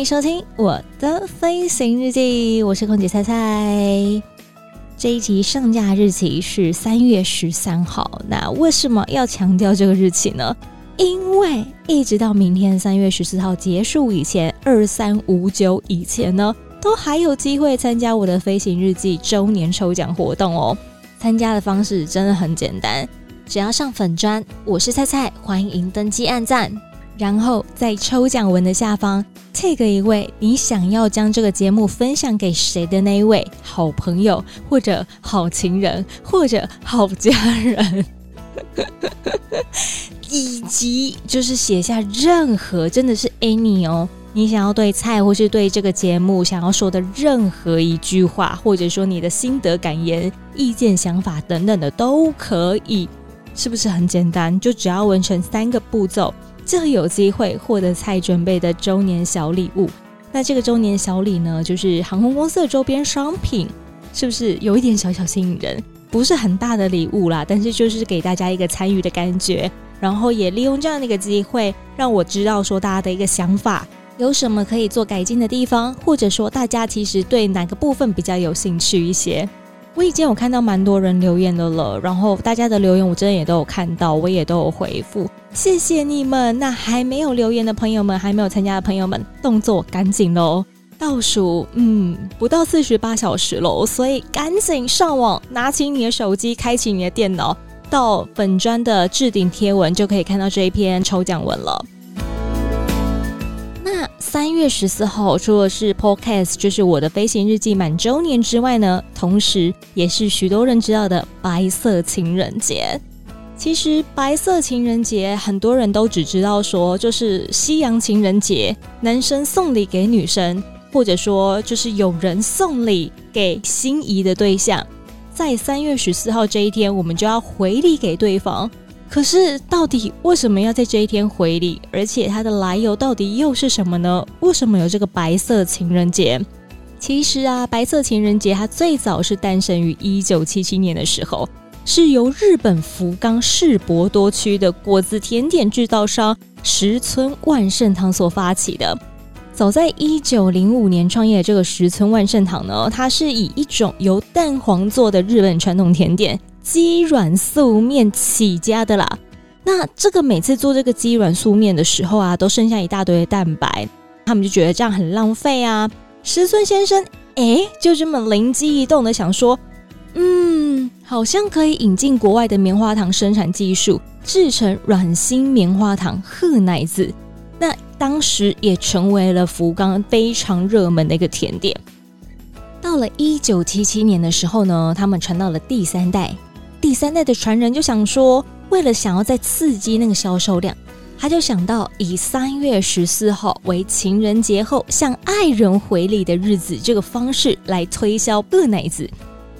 迎收听我的飞行日记，我是空姐菜菜。这一集上架日期是三月十三号，那为什么要强调这个日期呢？因为一直到明天三月十四号结束以前，二三五九以前呢，都还有机会参加我的飞行日记周年抽奖活动哦。参加的方式真的很简单，只要上粉砖，我是菜菜，欢迎登机按赞。然后在抽奖文的下方 tag 一位你想要将这个节目分享给谁的那一位好朋友，或者好情人，或者好家人，以及就是写下任何真的是 any 哦，你想要对菜或是对这个节目想要说的任何一句话，或者说你的心得感言、意见、想法等等的都可以，是不是很简单？就只要完成三个步骤。就有机会获得蔡准备的周年小礼物。那这个周年小礼呢，就是航空公司的周边商品，是不是有一点小小吸引人？不是很大的礼物啦，但是就是给大家一个参与的感觉。然后也利用这样的一个机会，让我知道说大家的一个想法，有什么可以做改进的地方，或者说大家其实对哪个部分比较有兴趣一些。我已经有看到蛮多人留言的了，然后大家的留言我真的也都有看到，我也都有回复，谢谢你们。那还没有留言的朋友们，还没有参加的朋友们，动作赶紧喽！倒数，嗯，不到四十八小时喽，所以赶紧上网，拿起你的手机，开启你的电脑，到本专的置顶贴文就可以看到这一篇抽奖文了。三月十四号，除了是 Podcast，就是我的飞行日记满周年之外呢，同时也是许多人知道的白色情人节。其实白色情人节，很多人都只知道说就是西洋情人节，男生送礼给女生，或者说就是有人送礼给心仪的对象，在三月十四号这一天，我们就要回礼给对方。可是，到底为什么要在这一天回礼？而且它的来由到底又是什么呢？为什么有这个白色情人节？其实啊，白色情人节它最早是诞生于一九七七年的时候，是由日本福冈市博多区的果子甜点制造商石村万盛堂所发起的。早在一九零五年创业的这个石村万盛堂呢，它是以一种由蛋黄做的日本传统甜点。鸡软素面起家的啦，那这个每次做这个鸡软素面的时候啊，都剩下一大堆的蛋白，他们就觉得这样很浪费啊。石村先生哎，就这么灵机一动的想说，嗯，好像可以引进国外的棉花糖生产技术，制成软心棉花糖贺奶子，那当时也成为了福冈非常热门的一个甜点。到了一九七七年的时候呢，他们传到了第三代。第三代的传人就想说，为了想要再刺激那个销售量，他就想到以三月十四号为情人节后向爱人回礼的日子这个方式来推销布奶子，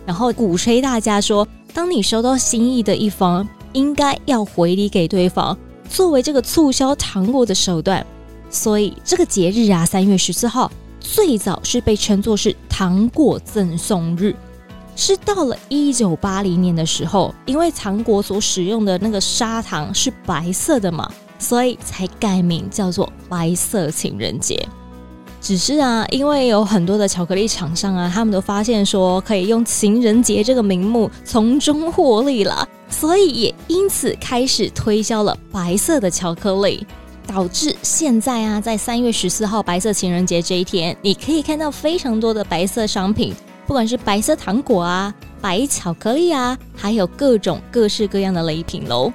然后鼓吹大家说，当你收到心意的一方，应该要回礼给对方，作为这个促销糖果的手段。所以这个节日啊，三月十四号最早是被称作是糖果赠送日。是到了一九八零年的时候，因为糖果所使用的那个砂糖是白色的嘛，所以才改名叫做白色情人节。只是啊，因为有很多的巧克力厂商啊，他们都发现说可以用情人节这个名目从中获利了，所以也因此开始推销了白色的巧克力，导致现在啊，在三月十四号白色情人节这一天，你可以看到非常多的白色商品。不管是白色糖果啊、白巧克力啊，还有各种各式各样的礼品喽。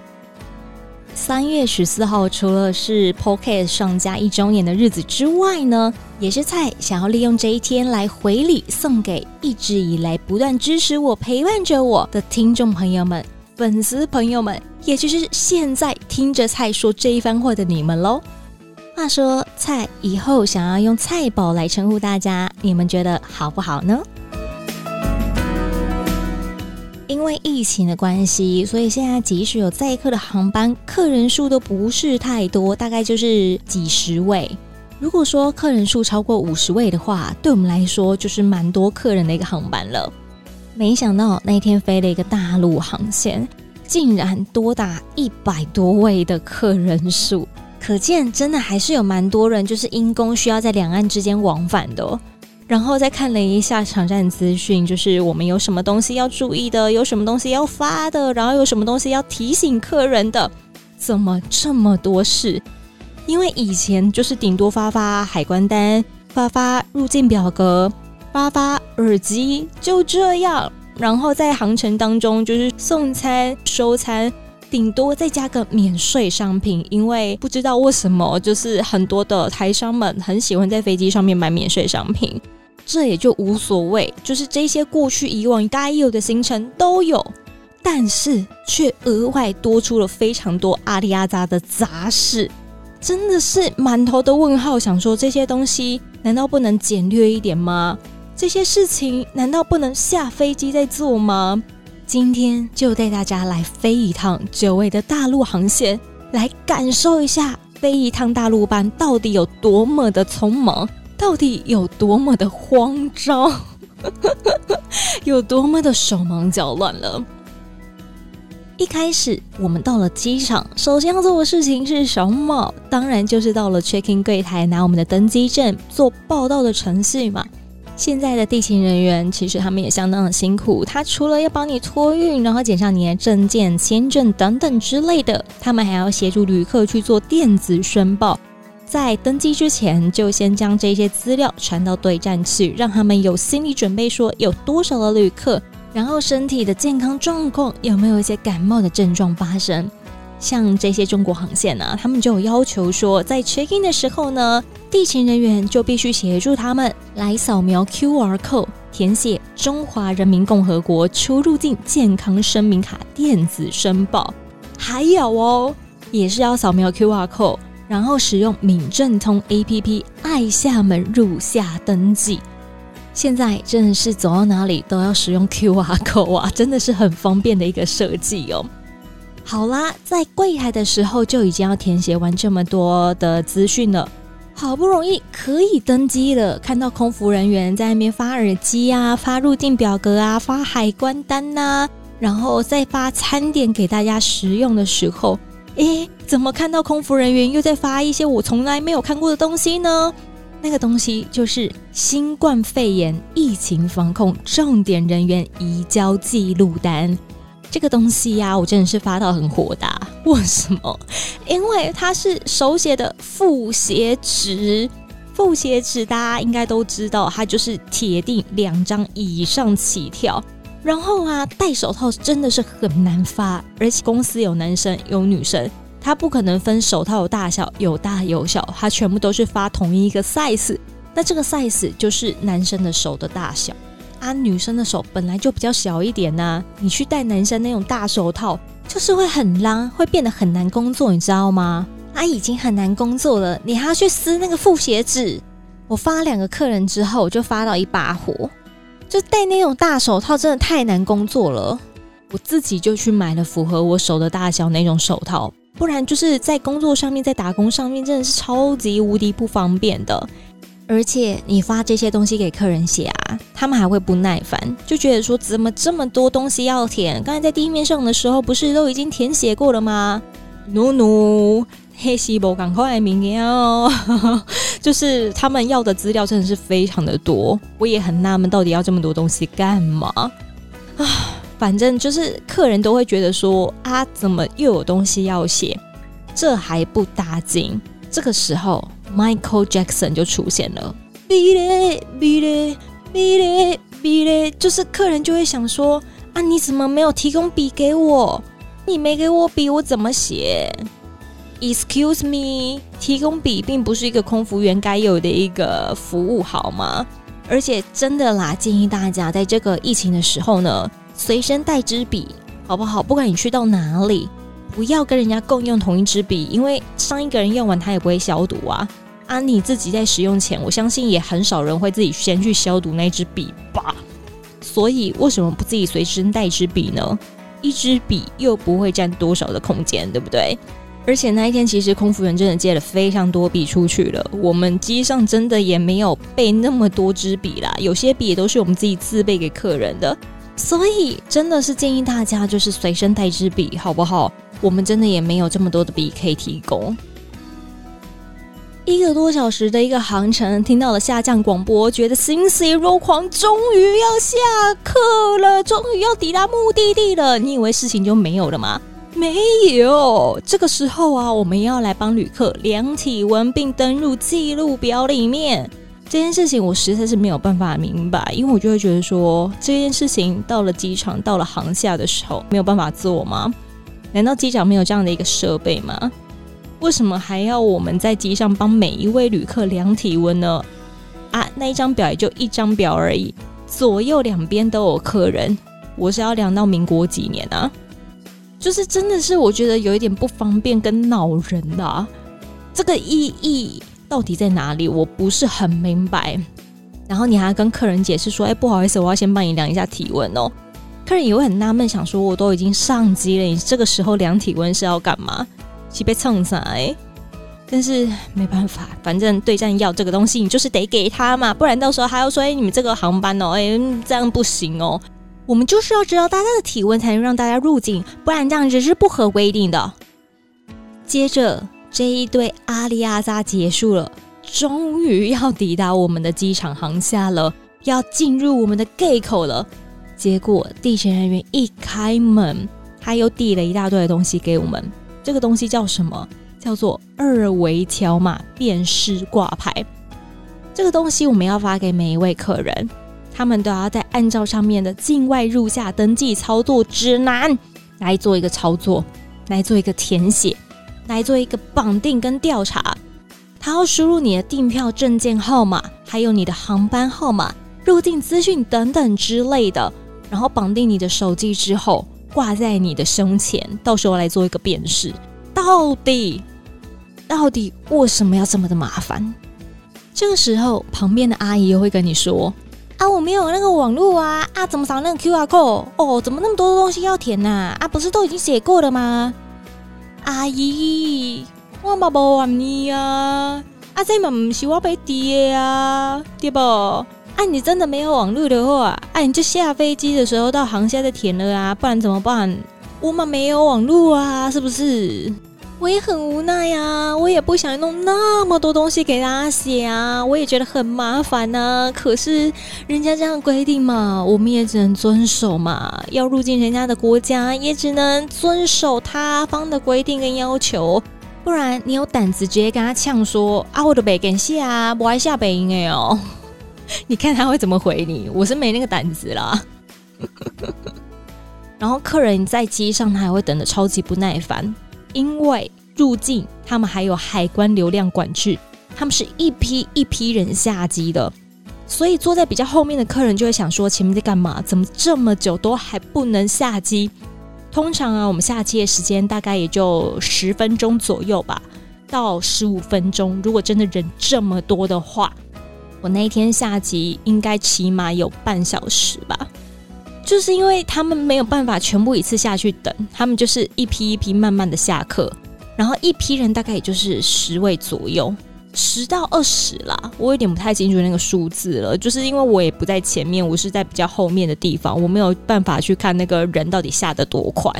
三月十四号除了是 Podcast 上架一周年的日子之外呢，也是菜想要利用这一天来回礼，送给一直以来不断支持我、陪伴着我的听众朋友们、粉丝朋友们，也就是现在听着菜说这一番话的你们喽。话说，菜以后想要用菜宝来称呼大家，你们觉得好不好呢？因为疫情的关系，所以现在即使有载客的航班，客人数都不是太多，大概就是几十位。如果说客人数超过五十位的话，对我们来说就是蛮多客人的一个航班了。没想到那天飞了一个大陆航线，竟然多达一百多位的客人数，可见真的还是有蛮多人就是因公需要在两岸之间往返的哦。然后再看了一下场站资讯，就是我们有什么东西要注意的，有什么东西要发的，然后有什么东西要提醒客人的，怎么这么多事？因为以前就是顶多发发海关单、发发入境表格、发发耳机，就这样。然后在航程当中就是送餐、收餐，顶多再加个免税商品。因为不知道为什么，就是很多的台商们很喜欢在飞机上面买免税商品。这也就无所谓，就是这些过去以往该有的行程都有，但是却额外多出了非常多阿里阿扎的杂事，真的是满头的问号。想说这些东西难道不能简略一点吗？这些事情难道不能下飞机再做吗？今天就带大家来飞一趟久违的大陆航线，来感受一下飞一趟大陆班到底有多么的匆忙。到底有多么的慌张，有多么的手忙脚乱了。一开始我们到了机场，首先要做的事情是什么？当然就是到了 checking 柜台拿我们的登机证做报到的程序嘛。现在的地勤人员其实他们也相当的辛苦，他除了要帮你托运，然后检查你的证件、签证等等之类的，他们还要协助旅客去做电子申报。在登机之前，就先将这些资料传到对站去，让他们有心理准备，说有多少的旅客，然后身体的健康状况有没有一些感冒的症状发生。像这些中国航线呢、他们就要求说，在 check in 的时候呢，地勤人员就必须协助他们来扫描 QR code，填写中华人民共和国出入境健康声明卡电子申报，还有哦，也是要扫描 QR code。然后使用闽政通 APP 爱厦门入厦登记，现在真的是走到哪里都要使用 QR code 啊，真的是很方便的一个设计哦。好啦，在柜台的时候就已经要填写完这么多的资讯了，好不容易可以登机了，看到空服人员在那边发耳机啊、发入境表格啊、发海关单呐、然后再发餐点给大家食用的时候。诶，怎么看到空服人员又在发一些我从来没有看过的东西呢？那个东西就是新冠肺炎疫情防控重点人员移交记录单。这个东西呀、我真的是发到很火大。为什么？因为它是手写的复写纸，复写纸大家应该都知道，它就是铁定两张以上起跳。然后啊，戴手套真的是很难发，而且公司有男生有女生，他不可能分手套有大小，有大有小，他全部都是发同一个 size。那这个 size 就是男生的手的大小啊，女生的手本来就比较小一点呐、啊，你去戴男生那种大手套，就是会很浪，会变得很难工作，你知道吗？啊，已经很难工作了，你还要去撕那个复写纸。我发两个客人之后，我就发到一把火。就戴那种大手套真的太难工作了，我自己就去买了符合我手的大小那种手套，不然就是在工作上面，在打工上面真的是超级无敌不方便的。而且你发这些东西给客人写啊，他们还会不耐烦，就觉得说怎么这么多东西要填？刚才在地面上的时候不是都已经填写过了吗？No no。黑西伯赶快明年哦，就是他们要的资料真的是非常的多，我也很纳闷，到底要这么多东西干嘛啊？反正就是客人都会觉得说啊，怎么又有东西要写？这还不打紧，这个时候 Michael Jackson 就出现了，哔嘞哔嘞哔嘞哔嘞，就是客人就会想说啊，你怎么没有提供笔给我？你没给我笔，我怎么写？Excuse me，提供笔并不是一个空服员该有的一个服务，好吗？而且真的啦，建议大家在这个疫情的时候呢，随身带支笔，好不好？不管你去到哪里，不要跟人家共用同一支笔，因为上一个人用完他也不会消毒啊。啊，你自己在使用前，我相信也很少人会自己先去消毒那支笔吧。所以为什么不自己随身带支笔呢？一支笔又不会占多少的空间，对不对？而且那一天其实空服员真的借了非常多笔出去了，我们机上真的也没有备那么多支笔啦，有些笔也都是我们自己自备给客人的。所以真的是建议大家就是随身带支笔，好不好？我们真的也没有这么多的笔可以提供。一个多小时的一个航程，听到了下降广播，觉得欣喜若狂，终于要下课了，终于要抵达目的地了。你以为事情就没有了吗？没有。这个时候啊，我们要来帮旅客量体温，并登入记录表里面。这件事情我实在是没有办法明白，因为我就会觉得说，这件事情到了机场，到了航厦的时候，没有办法做吗？难道机长没有这样的一个设备吗？为什么还要我们在机上帮每一位旅客量体温呢？啊，那一张表也就一张表而已，左右两边都有客人，我是要量到民国几年啊？就是真的是我觉得有一点不方便跟恼人的，这个意义到底在哪里？我不是很明白。然后你还跟客人解释说：“哎，不好意思，我要先帮你量一下体温哦。”客人也会很纳闷，想说：“我都已经上机了，你这个时候量体温是要干嘛？”去被蹭上来，但是没办法，反正对战要这个东西，你就是得给他嘛，不然到时候还要说，哎，你们这个航班哦，哎，这样不行哦。我们就是要知道大家的体温，才能让大家入境，不然这样子是不合规定的。接着这一对阿里阿扎结束了，终于要抵达我们的机场航厦了，要进入我们的 gate 口了。结果地勤人员一开门，他又递了一大堆的东西给我们。这个东西叫什么？叫做二维条码辨识挂牌。这个东西我们要发给每一位客人，他们都要再按照上面的境外入厦登记操作指南来做一个操作，来做一个填写，来做一个绑定跟调查。他要输入你的订票证件号码，还有你的航班号码、入境资讯等等之类的，然后绑定你的手机之后。挂在你的胸前，到时候来做一个辨识。到底，到底为什么要这么的麻烦？这个时候，旁边的阿姨又会跟你说：“啊，我没有那个网络啊，啊，怎么扫那个 QR code？哦，怎么那么多东西要填呐？啊，不是都已经写过了吗？”阿姨，我嘛无问你啊，啊，这嘛唔是我被滴的啊，对不？啊，你真的没有网络的话，啊，你就下飞机的时候到航厦再填了啊，不然怎么办？我们没有网络啊，是不是？我也很无奈呀、啊，我也不想弄那么多东西给大家写啊，我也觉得很麻烦呐、啊。可是人家这样规定嘛，我们也只能遵守嘛。要入境人家的国家，也只能遵守他方的规定跟要求，不然你有胆子直接跟他呛说啊，我的北感谢啊，我爱下北音哎哦。你看他会怎么回你？我是没那个胆子啦。然后客人在机上，他还会等得超级不耐烦，因为入境他们还有海关流量管制，他们是一批一批人下机的，所以坐在比较后面的客人就会想说：前面在干嘛？怎么这么久都还不能下机？通常啊，我们下机的时间大概也就十分钟左右吧，到十五分钟。如果真的人这么多的话。我那一天下机应该起码有半小时吧，就是因为他们没有办法全部一次下去等，他们就是一批一批慢慢的下课，然后一批人大概也就是十位左右，十到二十啦，我有点不太清楚那个数字了，就是因为我也不在前面，我是在比较后面的地方，我没有办法去看那个人到底下得多快，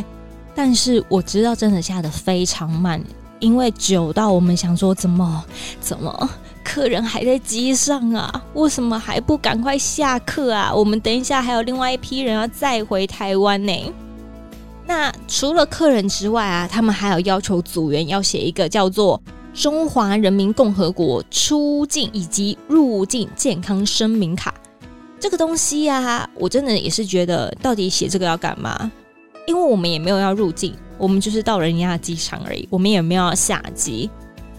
但是我知道真的下得非常慢，因为久到我们想说怎么怎么。客人还在机上啊，为什么还不赶快下课啊？我们等一下还有另外一批人要再回台湾呢。那除了客人之外啊，他们还有要求组员要写一个叫做《中华人民共和国出境以及入境健康声明卡》这个东西啊，我真的也是觉得，到底写这个要干嘛？因为我们也没有要入境，我们就是到人家机场而已，我们也没有要下机。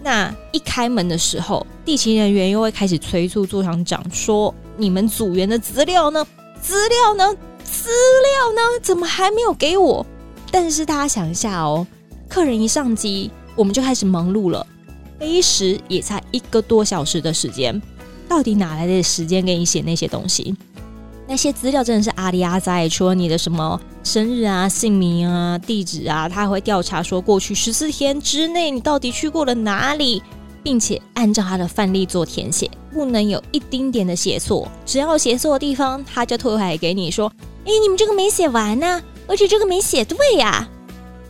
那一开门的时候，地勤人员又会开始催促座舱长说：“你们组员的资料呢？资料呢？资料呢？怎么还没有给我？”但是大家想一下哦，客人一上机，我们就开始忙碌了。飞时也才一个多小时的时间，到底哪来的时间给你写那些东西？那些资料真的是阿里阿杂，除了你的什么生日啊、姓名啊、地址啊，他还会调查说过去十四天之内你到底去过了哪里，并且按照他的范例做填写，不能有一丁点的写错。只要写错的地方，他就退回来给你说：“哎，你们这个没写完呢，而且这个没写对呀。”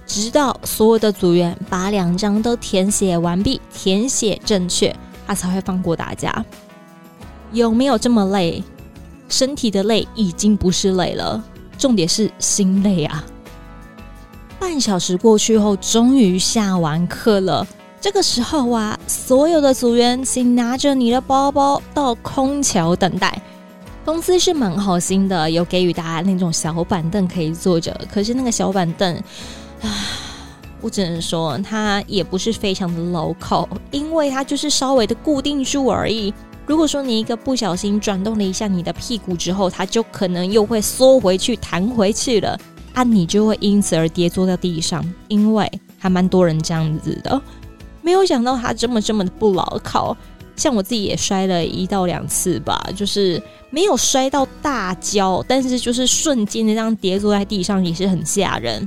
直到所有的组员把两张都填写完毕，填写正确，他才会放过大家。有没有这么累？身体的累已经不是累了，重点是心累啊！半小时过去后，终于下完课了。这个时候啊，所有的组员请拿着你的包包到空桥等待。公司是蛮好心的，有给予大家那种小板凳可以坐着。可是那个小板凳，啊，我只能说它也不是非常的牢靠，因为它就是稍微的固定住而已。如果说你一个不小心转动了一下你的屁股之后，它就可能又会缩回去、弹回去了，啊，你就会因此而跌坐在地上。因为还蛮多人这样子的，没有想到它这么这么的不牢靠。像我自己也摔了一到两次吧，就是没有摔到大跤，但是就是瞬间的这样跌坐在地上也是很吓人。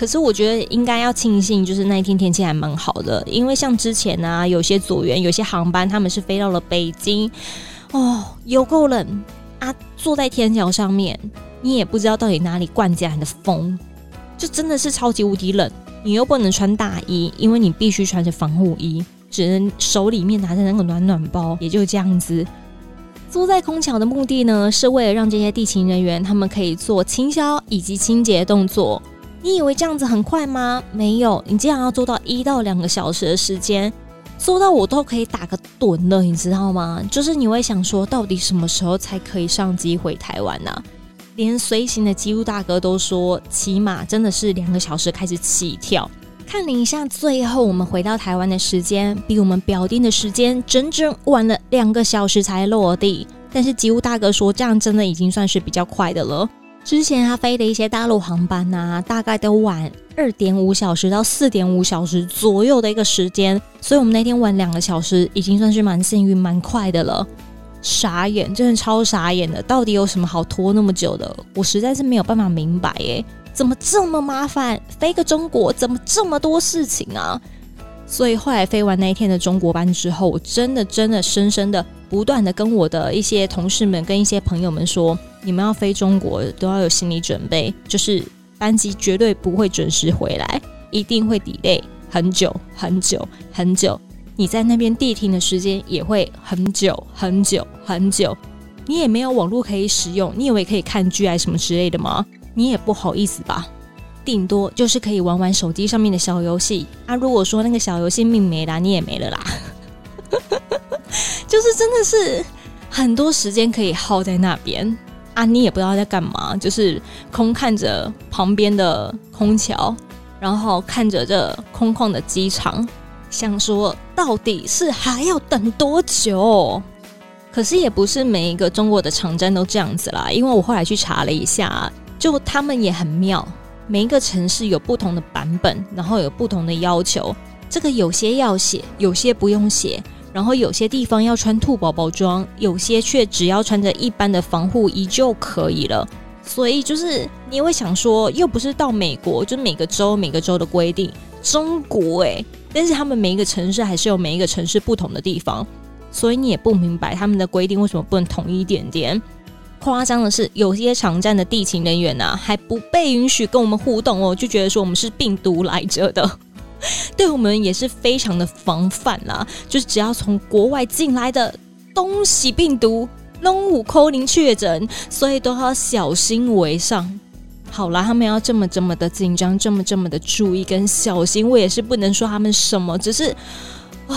可是我觉得应该要庆幸，就是那一天天气还蛮好的，因为像之前呢、啊，有些组员、有些航班，他们是飞到了北京，哦，有够冷啊！坐在天桥上面，你也不知道到底哪里灌进来的风，就真的是超级无敌冷。你又不能穿大衣，因为你必须穿着防护衣，只能手里面拿着那个暖暖包，也就这样子。坐在空桥的目的呢，是为了让这些地勤人员他们可以做清消以及清洁动作。你以为这样子很快吗？没有，你竟然要做到一到两个小时的时间，做到我都可以打个盹了，你知道吗？就是你会想说，到底什么时候才可以上机回台湾呢？连随行的机务大哥都说，起码真的是两个小时开始起跳。看了一下，最后我们回到台湾的时间，比我们表定的时间整整晚了两个小时才落地。但是机务大哥说，这样真的已经算是比较快的了。之前他飞的一些大陆航班呐、大概都晚二点五小时到四点五小时左右的一个时间，所以我们那天晚两个小时，已经算是蛮幸运、蛮快的了。傻眼，真的超傻眼的，到底有什么好拖那么久的？我实在是没有办法明白，耶，怎么这么麻烦？飞个中国怎么这么多事情啊？所以后来飞完那一天的中国班之后，我真的真的深深的、不断的跟我的一些同事们、跟一些朋友们说。你们要飞中国都要有心理准备，就是班机绝对不会准时回来，一定会 delay 很久很久很久。你在那边地停的时间也会很久很久很久。你也没有网络可以使用，你以为可以看剧啊什么之类的吗？你也不好意思吧？顶多就是可以玩玩手机上面的小游戏。啊，如果说那个小游戏命没了，你也没了啦。就是真的是很多时间可以耗在那边。啊，你也不知道在干嘛，就是空看着旁边的空桥，然后看着这空旷的机场，想说到底是还要等多久？可是也不是每一个中国的场站都这样子啦，因为我后来去查了一下，就他们也很妙，每一个城市有不同的版本，然后有不同的要求，这个有些要写，有些不用写。然后有些地方要穿兔宝宝装，有些却只要穿着一般的防护衣就可以了。所以就是你会想说，又不是到美国，就每个州每个州的规定，中国诶，但是他们每一个城市还是有每一个城市不同的地方，所以你也不明白他们的规定为什么不能统一一点点。夸张的是，有些场站的地勤人员啊，还不被允许跟我们互动哦，就觉得说我们是病毒来着的。对我们也是非常的防范啦，就是只要从国外进来的东西病毒，拢有可能确诊，所以都要小心为上。好啦，他们要这么这么的紧张，这么这么的注意跟小心，我也是不能说他们什么，只是啊、哦，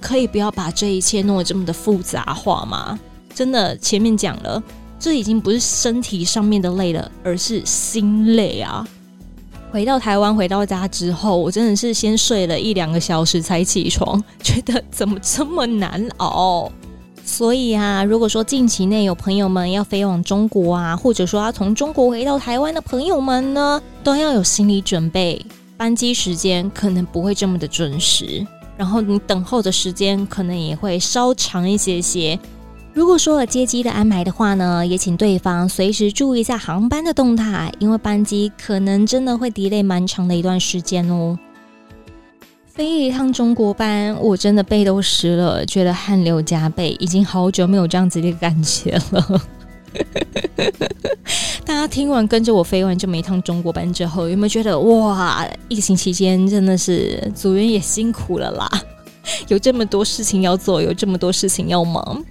可以不要把这一切弄得这么的复杂化吗？真的，前面讲了，这已经不是身体上面的累了，而是心累啊。回到台湾，回到家之后，我真的是先睡了一两个小时才起床，觉得怎么这么难熬。所以啊，如果说近期内有朋友们要飞往中国啊，或者说要从中国回到台湾的朋友们呢，都要有心理准备。班机时间可能不会这么的准时，然后你等候的时间可能也会稍长一些些。如果说了接机的安排的话呢，也请对方随时注意一下航班的动态，因为班机可能真的会 delay 蛮长的一段时间哦。飞一趟中国班，我真的背都湿了，觉得汗流浃背，已经好久没有这样子的感觉了。大家听完跟着我飞完这么一趟中国班之后，有没有觉得哇，疫情期间真的是组员也辛苦了啦？有这么多事情要做，有这么多事情要忙。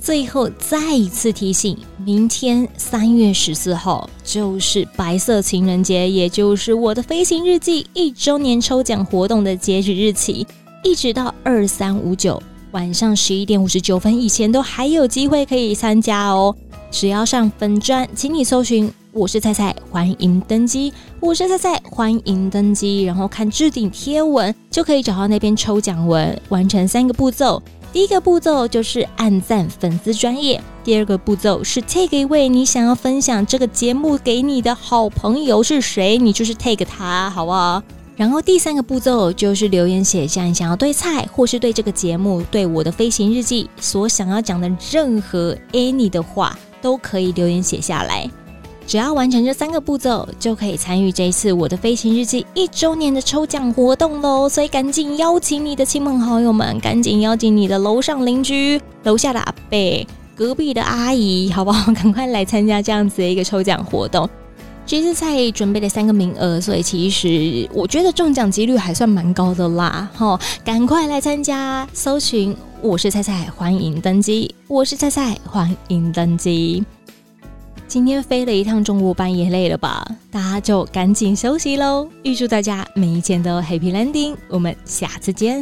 最后再一次提醒，明天三月十四号就是白色情人节，也就是我的飞行日记一周年抽奖活动的截止日期，一直到二三五九晚上十一点五十九分以前都还有机会可以参加哦。只要上粉专，请你搜寻“我是菜菜”，欢迎登机。我是菜菜，欢迎登机，然后看置顶贴文就可以找到那边抽奖文，完成三个步骤。第一个步骤就是按赞粉丝专业，第二个步骤是 tag 一位你想要分享这个节目给你的好朋友是谁，你就是 tag 他，好不好？然后第三个步骤就是留言写下你想要对菜或是对这个节目、对我的飞行日记所想要讲的任何 any 的话，都可以留言写下来。只要完成这三个步骤，就可以参与这一次我的飞行日记一周年的抽奖活动喽！所以赶紧邀请你的亲朋好友们，赶紧邀请你的楼上邻居、楼下的阿伯、隔壁的阿姨，好不好？赶快来参加这样子的一个抽奖活动。这次菜准备了三个名额，所以其实我觉得中奖几率还算蛮高的啦！哈，赶快来参加，搜寻我是菜菜，欢迎登机！我是菜菜，欢迎登机！今天飞了一趟中午班也累了吧？大家就赶紧休息喽！预祝大家每一天都 Happy Landing，我们下次见。